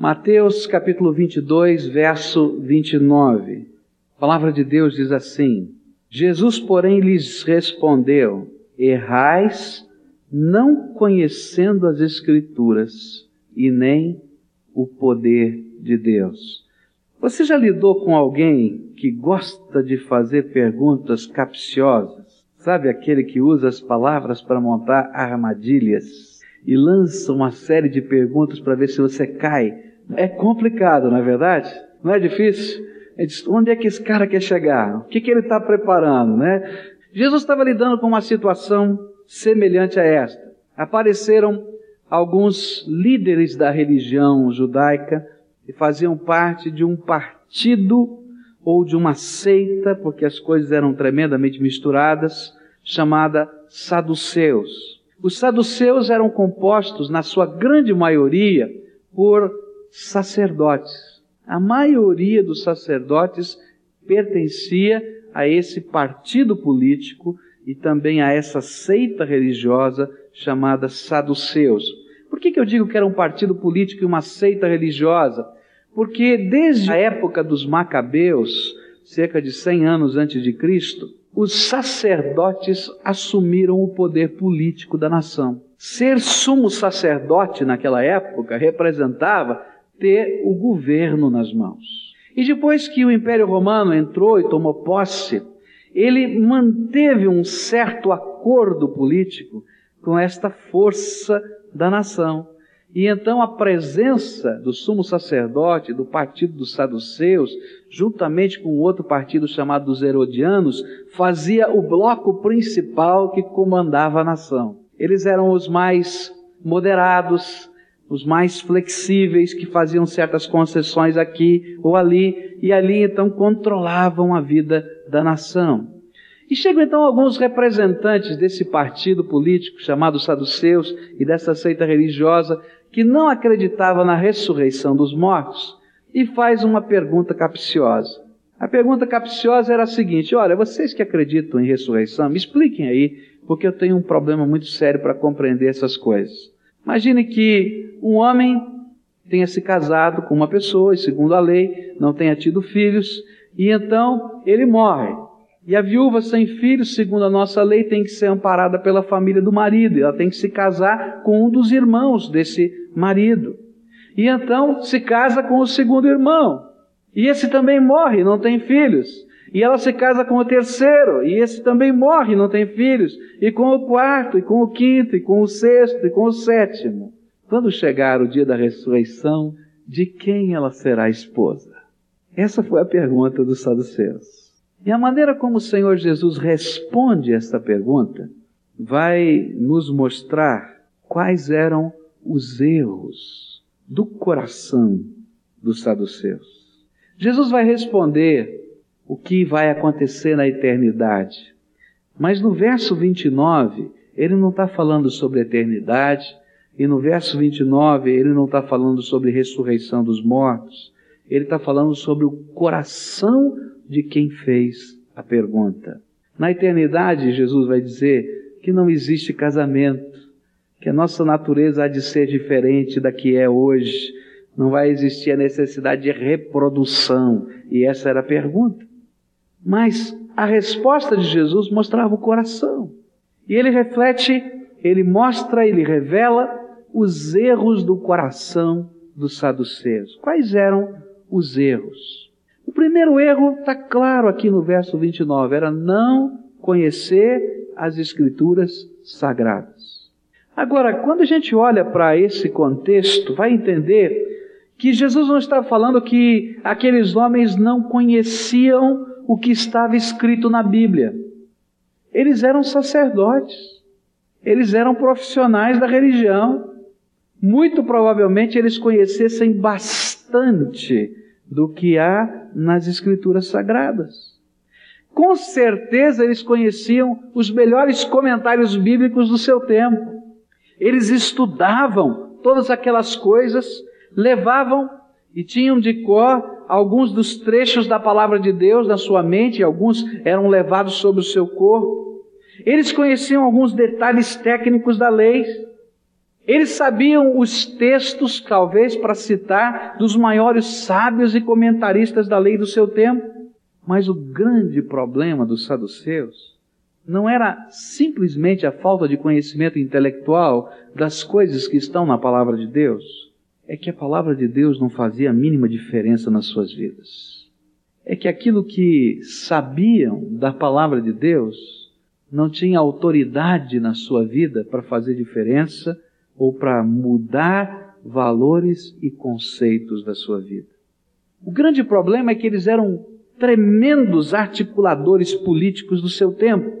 Mateus capítulo 22, verso 29. A palavra de Deus diz assim: Jesus, porém, lhes respondeu: Errais, não conhecendo as Escrituras e nem o poder de Deus. Você já lidou com alguém que gosta de fazer perguntas capciosas? Sabe aquele que usa as palavras para montar armadilhas e lança uma série de perguntas para ver se você cai? É complicado, não é verdade? Não é difícil? É onde é que esse cara quer chegar? O que, que ele está preparando, né? Jesus estava lidando com uma situação semelhante a esta. Apareceram alguns líderes da religião judaica que faziam parte de um partido ou de uma seita, porque as coisas eram tremendamente misturadas, chamada saduceus. Os saduceus eram compostos, na sua grande maioria, por sacerdotes. A maioria dos sacerdotes pertencia a esse partido político e também a essa seita religiosa chamada saduceus. Por que, que eu digo que era um partido político e uma seita religiosa? Porque desde a época dos Macabeus, cerca de 100 anos antes de Cristo, os sacerdotes assumiram o poder político da nação. Ser sumo sacerdote naquela época representava ter o governo nas mãos. E depois que o Império Romano entrou e tomou posse, ele manteve um certo acordo político com esta força da nação. E então a presença do sumo sacerdote, do partido dos saduceus, juntamente com outro partido chamado dos herodianos, fazia o bloco principal que comandava a nação. Eles eram os mais moderados, os mais flexíveis, que faziam certas concessões aqui ou ali, e ali então controlavam a vida da nação. E chegam então alguns representantes desse partido político chamado Saduceus e dessa seita religiosa que não acreditava na ressurreição dos mortos e faz uma pergunta capciosa. A pergunta capciosa era a seguinte: olha, vocês que acreditam em ressurreição, me expliquem aí, porque eu tenho um problema muito sério para compreender essas coisas. Imagine que um homem tenha se casado com uma pessoa e, segundo a lei, não tenha tido filhos, e então ele morre. E a viúva sem filhos, segundo a nossa lei, tem que ser amparada pela família do marido. Ela tem que se casar com um dos irmãos desse marido. E então se casa com o segundo irmão. E esse também morre, não tem filhos. E ela se casa com o terceiro, e esse também morre, não tem filhos. E com o quarto, e com o quinto, e com o sexto, e com o sétimo. Quando chegar o dia da ressurreição, de quem ela será esposa? Essa foi a pergunta dos saduceus. E a maneira como o Senhor Jesus responde esta pergunta vai nos mostrar quais eram os erros do coração dos saduceus. Jesus vai responder o que vai acontecer na eternidade. Mas no verso 29, ele não está falando sobre eternidade, e no verso 29, ele não está falando sobre ressurreição dos mortos, ele está falando sobre o coração de quem fez a pergunta. Na eternidade, Jesus vai dizer que não existe casamento, que a nossa natureza há de ser diferente da que é hoje. Não vai existir a necessidade de reprodução. E essa era a pergunta. Mas a resposta de Jesus mostrava o coração. E ele reflete, ele mostra, ele revela os erros do coração dos saduceus. Quais eram os erros? O primeiro erro está claro aqui no verso 29, era não conhecer as Escrituras sagradas. Agora, quando a gente olha para esse contexto, vai entender que Jesus não está falando que aqueles homens não conheciam o que estava escrito na Bíblia. Eles eram sacerdotes, eles eram profissionais da religião. Muito provavelmente eles conhecessem bastante do que há nas Escrituras Sagradas. Com certeza eles conheciam os melhores comentários bíblicos do seu tempo. Eles estudavam todas aquelas coisas, levavam e tinham de cor alguns dos trechos da palavra de Deus na sua mente, alguns eram levados sobre o seu corpo. Eles conheciam alguns detalhes técnicos da lei. Eles sabiam os textos, talvez, para citar, dos maiores sábios e comentaristas da lei do seu tempo. Mas o grande problema dos saduceus não era simplesmente a falta de conhecimento intelectual das coisas que estão na palavra de Deus, é que a palavra de Deus não fazia a mínima diferença nas suas vidas. É que aquilo que sabiam da palavra de Deus não tinha autoridade na sua vida para fazer diferença ou para mudar valores e conceitos da sua vida. O grande problema é que eles eram tremendos articuladores políticos do seu tempo.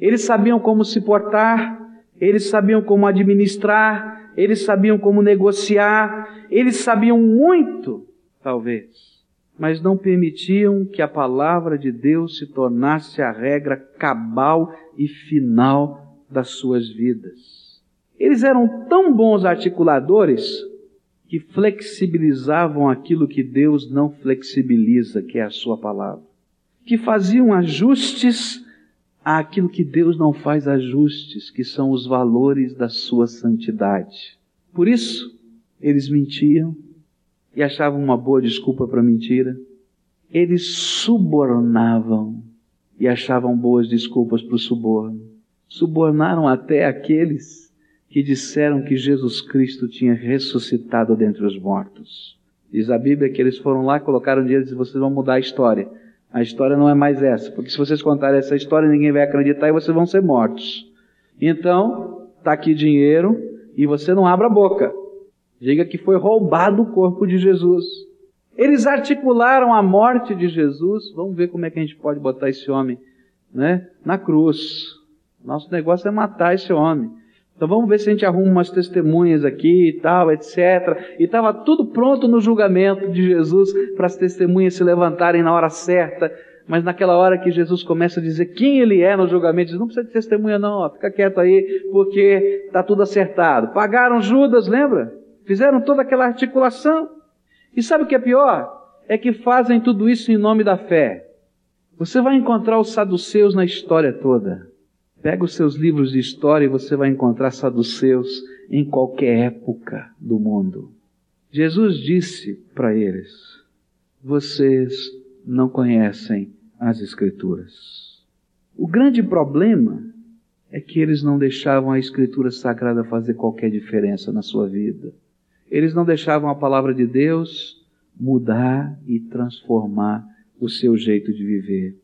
Eles sabiam como se portar, eles sabiam como administrar, eles sabiam como negociar, eles sabiam muito, talvez, mas não permitiam que a palavra de Deus se tornasse a regra cabal e final das suas vidas. Eles eram tão bons articuladores que flexibilizavam aquilo que Deus não flexibiliza, que é a Sua palavra. Que faziam ajustes àquilo que Deus não faz ajustes, que são os valores da Sua santidade. Por isso, eles mentiam e achavam uma boa desculpa para mentira. Eles subornavam e achavam boas desculpas para o suborno. Subornaram até aqueles que disseram que Jesus Cristo tinha ressuscitado dentre os mortos. Diz a Bíblia que eles foram lá, colocaram dinheiro e disseram, vocês vão mudar a história. A história não é mais essa, porque se vocês contarem essa história, ninguém vai acreditar e vocês vão ser mortos. Então, está aqui dinheiro e você não abra a boca. Diga que foi roubado o corpo de Jesus. Eles articularam a morte de Jesus. Vamos ver como é que a gente pode botar esse homem né, na cruz. Nosso negócio é matar esse homem. Então vamos ver se a gente arruma umas testemunhas aqui e tal, etc. E estava tudo pronto no julgamento de Jesus para as testemunhas se levantarem na hora certa. Mas naquela hora que Jesus começa a dizer quem ele é no julgamento, diz, não precisa de testemunha não, ó, fica quieto aí, porque está tudo acertado. Pagaram Judas, lembra? Fizeram toda aquela articulação. E sabe o que é pior? É que fazem tudo isso em nome da fé. Você vai encontrar os saduceus na história toda. Pega os seus livros de história e você vai encontrar saduceus em qualquer época do mundo. Jesus disse para eles: Vocês não conhecem as Escrituras. O grande problema é que eles não deixavam a Escritura Sagrada fazer qualquer diferença na sua vida. Eles não deixavam a palavra de Deus mudar e transformar o seu jeito de viver.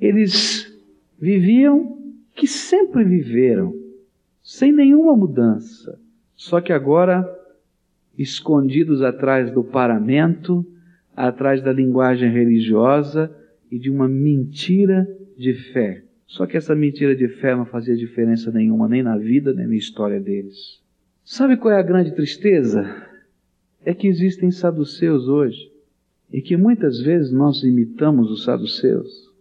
Eles viviam que sempre viveram sem nenhuma mudança, só que agora escondidos atrás do paramento, atrás da linguagem religiosa e de uma mentira de fé. Só que essa mentira de fé não fazia diferença nenhuma, nem na vida, nem na história deles. Sabe qual é a grande tristeza? É que existem saduceus hoje e que muitas vezes nós imitamos os saduceus.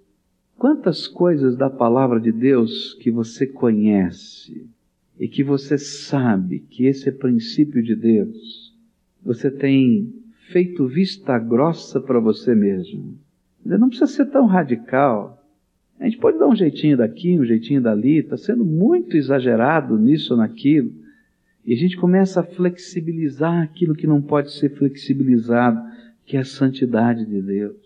Quantas coisas da palavra de Deus que você conhece e que você sabe que esse é princípio de Deus, você tem feito vista grossa para você mesmo. Não precisa ser tão radical. A gente pode dar um jeitinho daqui, um jeitinho dali, está sendo muito exagerado nisso ou naquilo. E a gente começa a flexibilizar aquilo que não pode ser flexibilizado, que é a santidade de Deus.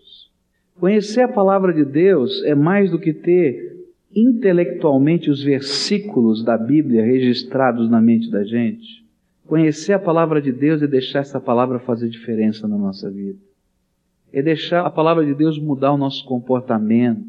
Conhecer a palavra de Deus é mais do que ter intelectualmente os versículos da Bíblia registrados na mente da gente. Conhecer a palavra de Deus é deixar essa palavra fazer diferença na nossa vida. É deixar a palavra de Deus mudar o nosso comportamento.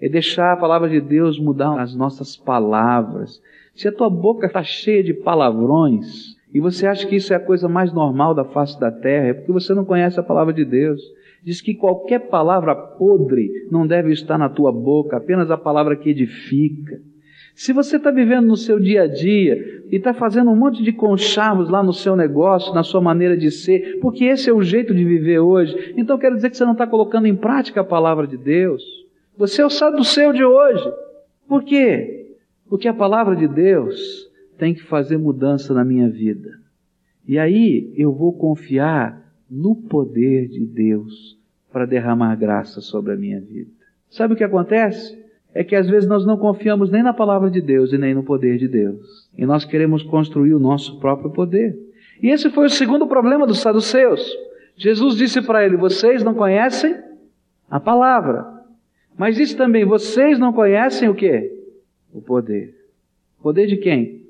É deixar a palavra de Deus mudar as nossas palavras. Se a tua boca está cheia de palavrões e você acha que isso é a coisa mais normal da face da terra, é porque você não conhece a palavra de Deus diz que qualquer palavra podre não deve estar na tua boca, apenas a palavra que edifica. Se você está vivendo no seu dia a dia e está fazendo um monte de conchavos lá no seu negócio, na sua maneira de ser, porque esse é o jeito de viver hoje, então quero dizer que você não está colocando em prática a palavra de Deus. Você é o saduceu de hoje. Por quê? Porque a palavra de Deus tem que fazer mudança na minha vida. E aí eu vou confiar no poder de Deus para derramar graça sobre a minha vida. Sabe o que acontece? é que às vezes nós não confiamos nem na palavra de Deus e nem no poder de Deus. E nós queremos construir o nosso próprio poder. E esse foi o segundo problema dos saduceus. Jesus disse para ele: Vocês não conhecem a palavra. Mas disse também: Vocês não conhecem o que? O poder. Poder de quem?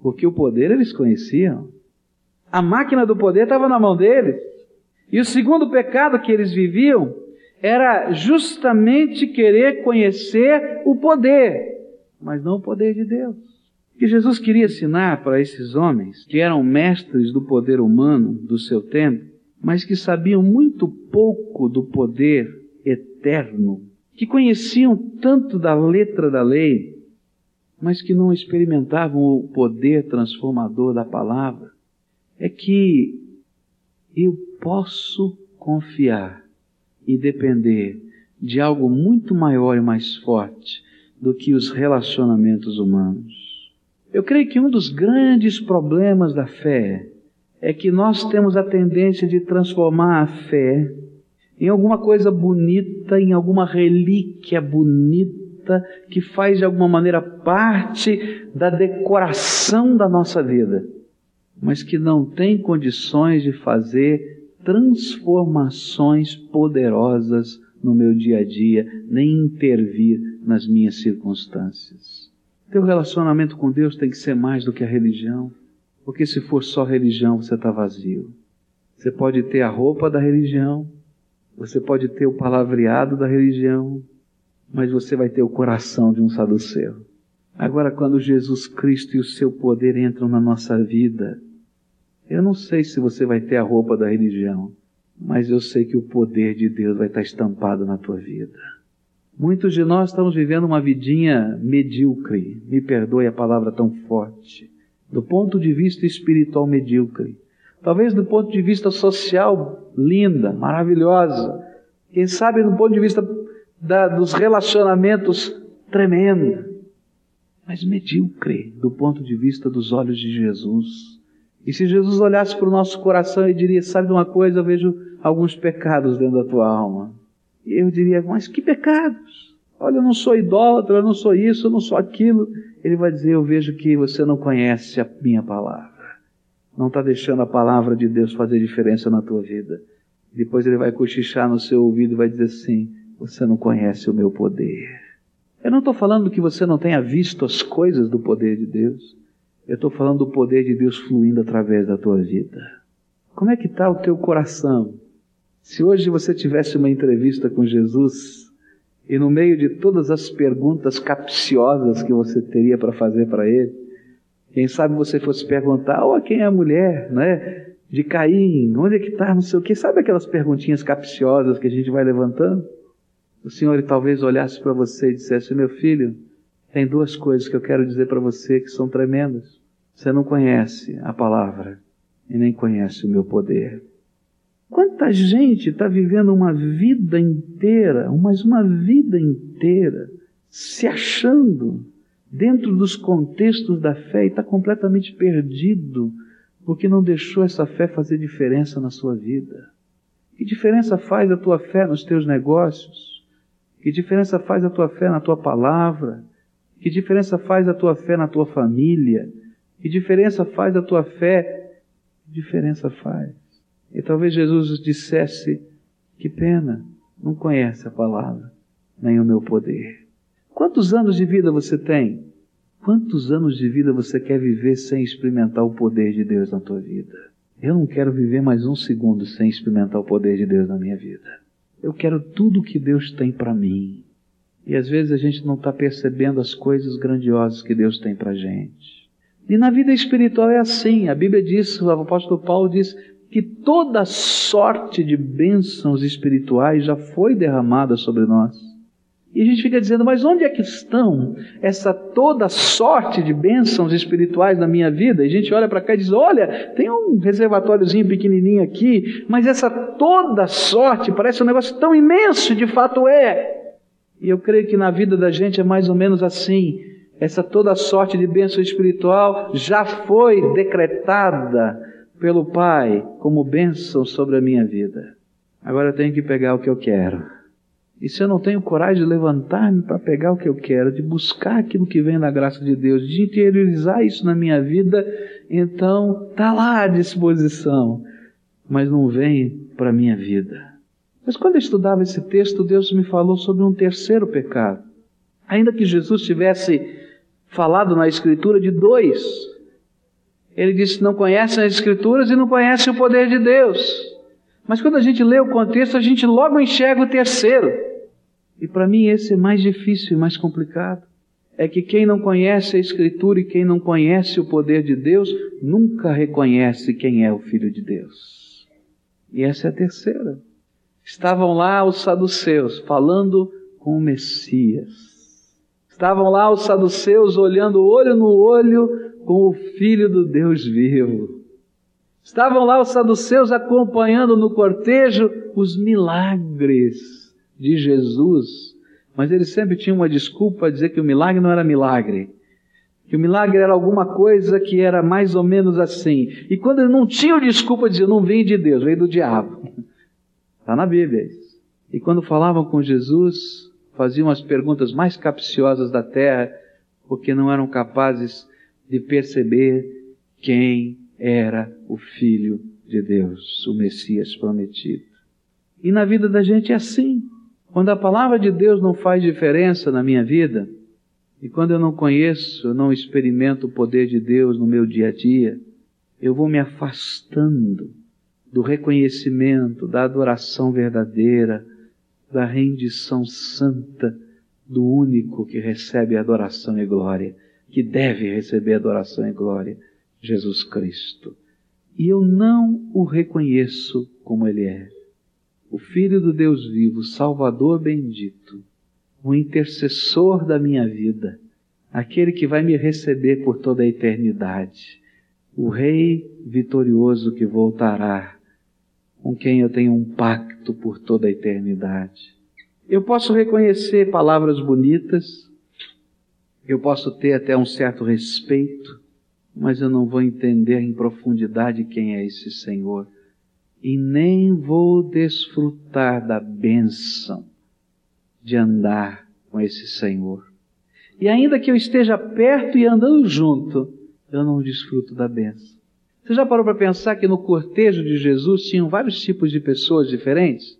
Porque o poder eles conheciam. A máquina do poder estava na mão deles. E o segundo pecado que eles viviam era justamente querer conhecer o poder, mas não o poder de Deus. O que Jesus queria ensinar para esses homens, que eram mestres do poder humano do seu tempo, mas que sabiam muito pouco do poder eterno, que conheciam tanto da letra da lei, mas que não experimentavam o poder transformador da palavra, é que eu posso confiar e depender de algo muito maior e mais forte do que os relacionamentos humanos. Eu creio que um dos grandes problemas da fé é que nós temos a tendência de transformar a fé em alguma coisa bonita, em alguma relíquia bonita que faz de alguma maneira parte da decoração da nossa vida, mas que não tem condições de fazer transformações poderosas no meu dia a dia, nem intervir nas minhas circunstâncias. Teu relacionamento com Deus tem que ser mais do que a religião, porque se for só religião, você está vazio. Você pode ter a roupa da religião, você pode ter o palavreado da religião, mas você vai ter o coração de um saduceu. Agora, quando Jesus Cristo e o seu poder entram na nossa vida, eu não sei se você vai ter a roupa da religião, mas eu sei que o poder de Deus vai estar estampado na tua vida. Muitos de nós estamos vivendo uma vidinha medíocre, me perdoe a palavra tão forte, do ponto de vista espiritual medíocre. Talvez do ponto de vista social, linda, maravilhosa. Quem sabe do ponto de vista da, dos relacionamentos, tremenda. Mas medíocre do ponto de vista dos olhos de Jesus. E se Jesus olhasse para o nosso coração e diria: Sabe de uma coisa, eu vejo alguns pecados dentro da tua alma. E eu diria: Mas que pecados? Olha, eu não sou idólatra, eu não sou isso, eu não sou aquilo. Ele vai dizer: Eu vejo que você não conhece a minha palavra. Não está deixando a palavra de Deus fazer diferença na tua vida. Depois ele vai cochichar no seu ouvido e vai dizer assim: Você não conhece o meu poder. Eu não estou falando que você não tenha visto as coisas do poder de Deus. Eu estou falando do poder de Deus fluindo através da tua vida. Como é que está o teu coração? Se hoje você tivesse uma entrevista com Jesus e no meio de todas as perguntas capciosas que você teria para fazer para ele, quem sabe você fosse perguntar, oh, quem é a mulher, né? De Caim, onde é que está, não sei o que, sabe aquelas perguntinhas capciosas que a gente vai levantando? O Senhor talvez olhasse para você e dissesse, meu filho, tem duas coisas que eu quero dizer para você que são tremendas. Você não conhece a palavra e nem conhece o meu poder. Quanta gente está vivendo uma vida inteira, mas uma vida inteira, se achando dentro dos contextos da fé e está completamente perdido, porque não deixou essa fé fazer diferença na sua vida. Que diferença faz a tua fé nos teus negócios? Que diferença faz a tua fé na tua palavra? Que diferença faz a tua fé na tua família? Que diferença faz a tua fé? Que diferença faz? E talvez Jesus dissesse: Que pena, não conhece a palavra, nem o meu poder. Quantos anos de vida você tem? Quantos anos de vida você quer viver sem experimentar o poder de Deus na tua vida? Eu não quero viver mais um segundo sem experimentar o poder de Deus na minha vida. Eu quero tudo que Deus tem para mim. E às vezes a gente não está percebendo as coisas grandiosas que Deus tem para gente. E na vida espiritual é assim. A Bíblia diz, o apóstolo Paulo diz, que toda sorte de bênçãos espirituais já foi derramada sobre nós. E a gente fica dizendo, mas onde é que estão essa toda sorte de bênçãos espirituais na minha vida? E a gente olha para cá e diz, olha, tem um reservatóriozinho pequenininho aqui, mas essa toda sorte parece um negócio tão imenso, e de fato é. E eu creio que na vida da gente é mais ou menos assim. Essa toda sorte de bênção espiritual já foi decretada pelo Pai como bênção sobre a minha vida. Agora eu tenho que pegar o que eu quero E se eu não tenho coragem de levantar-me para pegar o que eu quero, de buscar aquilo que vem da graça de Deus, de interiorizar isso na minha vida, então está lá à disposição, mas não vem para a minha vida. Mas quando eu estudava esse texto, Deus me falou sobre um terceiro pecado. Ainda que Jesus tivesse falado na Escritura de dois, ele disse: não conhecem as Escrituras e não conhecem o poder de Deus. Mas quando a gente lê o contexto, a gente logo enxerga o terceiro. E para mim esse é mais difícil e mais complicado. É que quem não conhece a Escritura e quem não conhece o poder de Deus, nunca reconhece quem é o Filho de Deus. E essa é a terceira. Estavam lá os saduceus falando com o Messias. Estavam lá os saduceus olhando olho no olho com o Filho do Deus vivo. Estavam lá os saduceus acompanhando no cortejo os milagres de Jesus, mas eles sempre tinham uma desculpa para dizer que o milagre não era milagre, que o milagre era alguma coisa que era mais ou menos assim. E quando eles não tinham desculpa, diziam: não vem de Deus, vem do diabo. Está na Bíblia isso. E quando falavam com Jesus, faziam as perguntas mais capciosas da terra, porque não eram capazes de perceber quem era o Filho de Deus, o Messias prometido. E na vida da gente é assim. Quando a palavra de Deus não faz diferença na minha vida, e quando eu não conheço, eu não experimento o poder de Deus no meu dia a dia, eu vou me afastando do reconhecimento, da adoração verdadeira, da rendição santa do único que recebe adoração e glória, que deve receber adoração e glória, Jesus Cristo. E eu não o reconheço como Ele é. O Filho do Deus vivo, Salvador bendito, o intercessor da minha vida, aquele que vai me receber por toda a eternidade, o Rei vitorioso que voltará com quem eu tenho um pacto por toda a eternidade. Eu posso reconhecer palavras bonitas, eu posso ter até um certo respeito, mas eu não vou entender em profundidade quem é esse Senhor e nem vou desfrutar da bênção de andar com esse Senhor. E ainda que eu esteja perto e andando junto, eu não desfruto da bênção. Você já parou para pensar que no cortejo de Jesus tinham vários tipos de pessoas diferentes?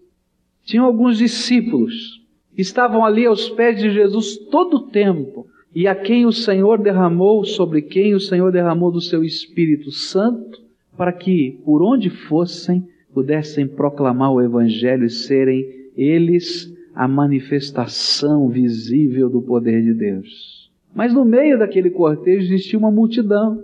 Tinham alguns discípulos que estavam ali aos pés de Jesus todo o tempo e a quem o Senhor derramou, sobre quem o Senhor derramou do seu Espírito Santo, para que, por onde fossem, pudessem proclamar o Evangelho e serem eles a manifestação visível do poder de Deus. Mas no meio daquele cortejo existia uma multidão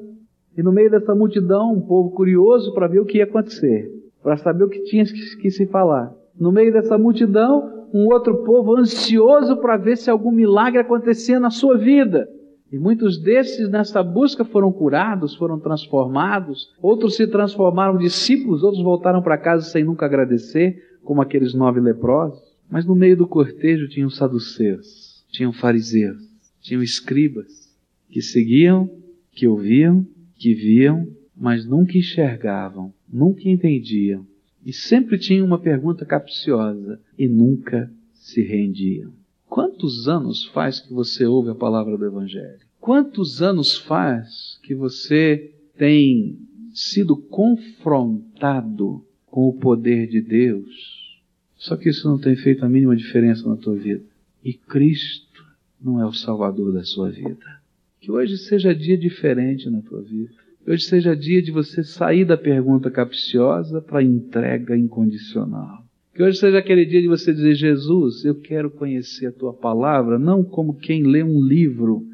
e no meio dessa multidão, um povo curioso para ver o que ia acontecer, para saber o que tinha que se falar. No meio dessa multidão, um outro povo ansioso para ver se algum milagre acontecia na sua vida. E muitos desses nessa busca foram curados, foram transformados, outros se transformaram discípulos, outros voltaram para casa sem nunca agradecer, como aqueles nove leprosos. Mas no meio do cortejo tinham saduceus, tinham fariseus, tinham escribas, que seguiam, que ouviam que viam, mas nunca enxergavam, nunca entendiam, e sempre tinham uma pergunta capciosa e nunca se rendiam. Quantos anos faz que você ouve a palavra do Evangelho? Quantos anos faz que você tem sido confrontado com o poder de Deus? Só que isso não tem feito a mínima diferença na tua vida. E Cristo não é o Salvador da sua vida. Que hoje seja dia diferente na tua vida. Que hoje seja dia de você sair da pergunta capciosa para a entrega incondicional. Que hoje seja aquele dia de você dizer: Jesus, eu quero conhecer a tua palavra, não como quem lê um livro,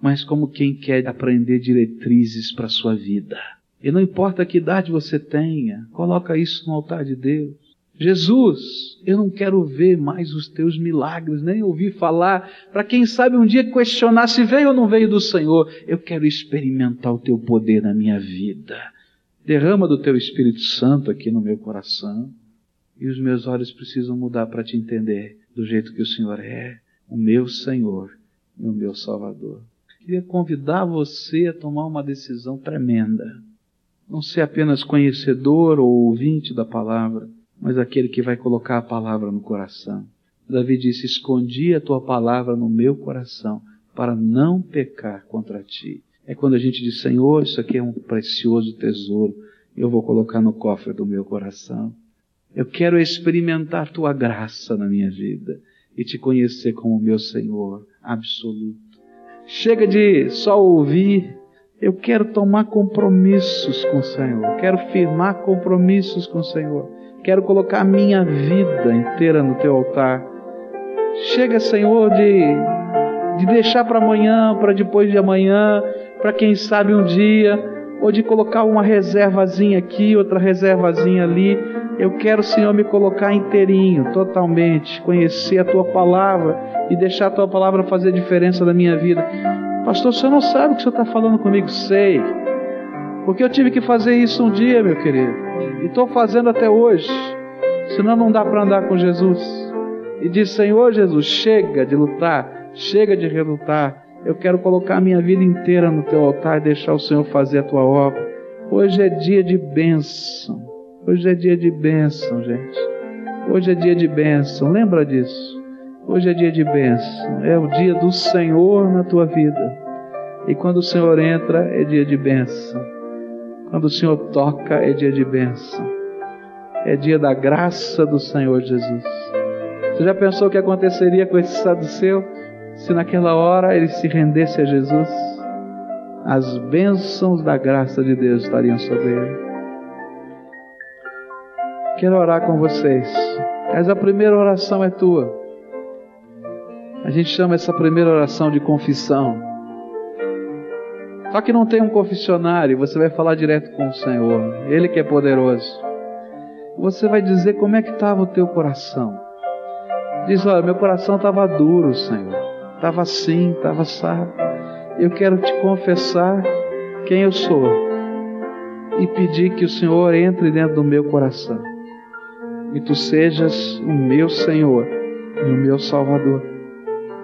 mas como quem quer aprender diretrizes para a sua vida. E não importa que idade você tenha, coloca isso no altar de Deus. Jesus, eu não quero ver mais os teus milagres, nem ouvir falar, para quem sabe um dia questionar se veio ou não veio do Senhor. Eu quero experimentar o teu poder na minha vida. Derrama do teu Espírito Santo aqui no meu coração. E os meus olhos precisam mudar para te entender do jeito que o Senhor é, o meu Senhor e o meu Salvador. Queria convidar você a tomar uma decisão tremenda. Não ser apenas conhecedor ou ouvinte da palavra, mas aquele que vai colocar a palavra no coração. Davi disse: Escondi a tua palavra no meu coração para não pecar contra ti. É quando a gente diz: Senhor, isso aqui é um precioso tesouro, eu vou colocar no cofre do meu coração. Eu quero experimentar tua graça na minha vida e te conhecer como meu Senhor absoluto. Chega de só ouvir. Eu quero tomar compromissos com o Senhor. Quero firmar compromissos com o Senhor. Quero colocar a minha vida inteira no teu altar. Chega, Senhor, de, de deixar para amanhã, para depois de amanhã, para quem sabe um dia, ou de colocar uma reservazinha aqui, outra reservazinha ali. Eu quero, Senhor, me colocar inteirinho, totalmente, conhecer a tua palavra e deixar a tua palavra fazer diferença na minha vida. Pastor, o senhor não sabe o que o senhor está falando comigo? Sei. Porque eu tive que fazer isso um dia, meu querido. E estou fazendo até hoje. Senão não dá para andar com Jesus. E diz: Senhor Jesus, chega de lutar, chega de relutar. Eu quero colocar a minha vida inteira no teu altar e deixar o Senhor fazer a tua obra. Hoje é dia de bênção. Hoje é dia de bênção, gente. Hoje é dia de bênção. Lembra disso? Hoje é dia de bênção. É o dia do Senhor na tua vida. E quando o Senhor entra, é dia de bênção. Quando o Senhor toca, é dia de bênção. É dia da graça do Senhor Jesus. Você já pensou o que aconteceria com esse saduceu se naquela hora ele se rendesse a Jesus? As bênçãos da graça de Deus estariam sobre ele. Quero orar com vocês. Mas a primeira oração é tua. A gente chama essa primeira oração de confissão. Só que não tem um confessionário, você vai falar direto com o Senhor. Ele que é poderoso. Você vai dizer como é que estava o teu coração. Diz, olha, meu coração estava duro, Senhor. Estava assim, estava assado. Eu quero te confessar quem eu sou e pedir que o Senhor entre dentro do meu coração e tu sejas o meu Senhor e o meu Salvador.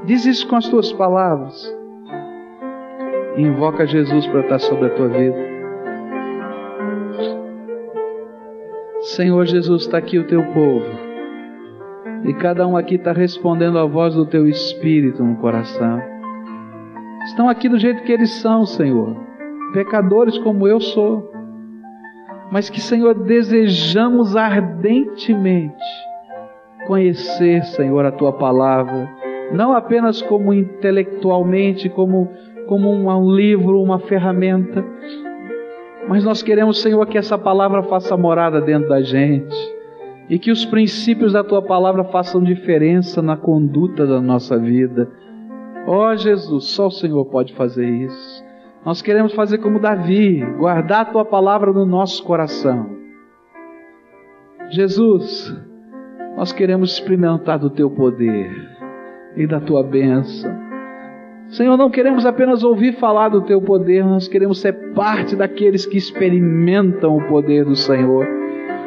Diz isso com as tuas palavras. E invoca Jesus para estar sobre a tua vida. Senhor Jesus, está aqui o teu povo. E cada um aqui está respondendo à voz do teu Espírito no coração. Estão aqui do jeito que eles são, Senhor. Pecadores como eu sou. Mas que, Senhor, desejamos ardentemente conhecer, Senhor, a tua palavra. Não apenas como intelectualmente, como, como um, livro, uma ferramenta. Mas nós queremos, Senhor, que essa palavra faça morada dentro da gente e que os princípios da tua palavra façam diferença na conduta da nossa vida. Ó oh, Jesus, só o Senhor pode fazer isso. Nós queremos fazer como Davi, guardar a tua palavra no nosso coração. Jesus, nós queremos experimentar do teu poder e da tua bênção. Senhor, não queremos apenas ouvir falar do teu poder, nós queremos ser parte daqueles que experimentam o poder do Senhor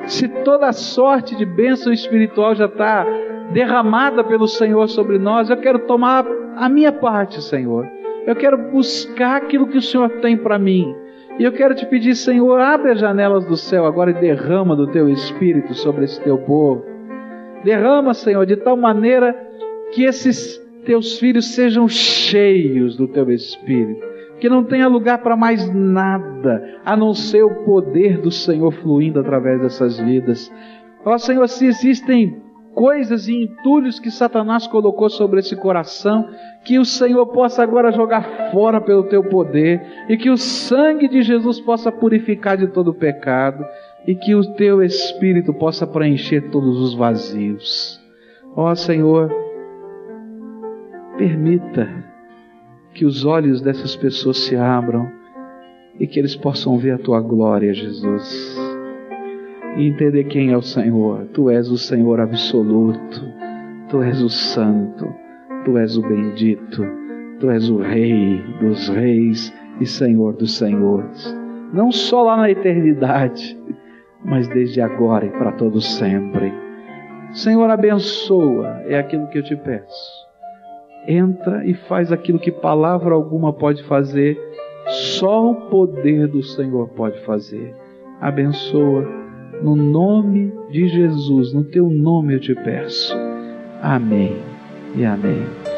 se toda sorte de bênção espiritual já está derramada pelo Senhor sobre nós, eu quero tomar a minha parte, Senhor. Eu quero buscar aquilo que o Senhor tem para mim. E eu quero te pedir, Senhor, abre as janelas do céu agora e derrama do teu espírito sobre esse teu povo. Derrama, Senhor, de tal maneira que esses teus filhos sejam cheios do teu espírito que não tenha lugar para mais nada, a não ser o poder do Senhor fluindo através dessas vidas. Ó Senhor, se existem coisas e entulhos que Satanás colocou sobre esse coração, que o Senhor possa agora jogar fora pelo teu poder, e que o sangue de Jesus possa purificar de todo o pecado, e que o teu Espírito possa preencher todos os vazios. Ó Senhor, permita que os olhos dessas pessoas se abram e que eles possam ver a tua glória, Jesus, e entender quem é o Senhor. Tu és o Senhor absoluto, tu és o Santo, tu és o bendito, tu és o Rei dos Reis e Senhor dos Senhores. Não só lá na eternidade, mas desde agora e para todo sempre. Senhor, abençoa, é aquilo que eu te peço entra e faz aquilo que palavra alguma pode fazer, só o poder do Senhor pode fazer. Abençoa, no nome de Jesus, no teu nome eu te peço. Amém e amém.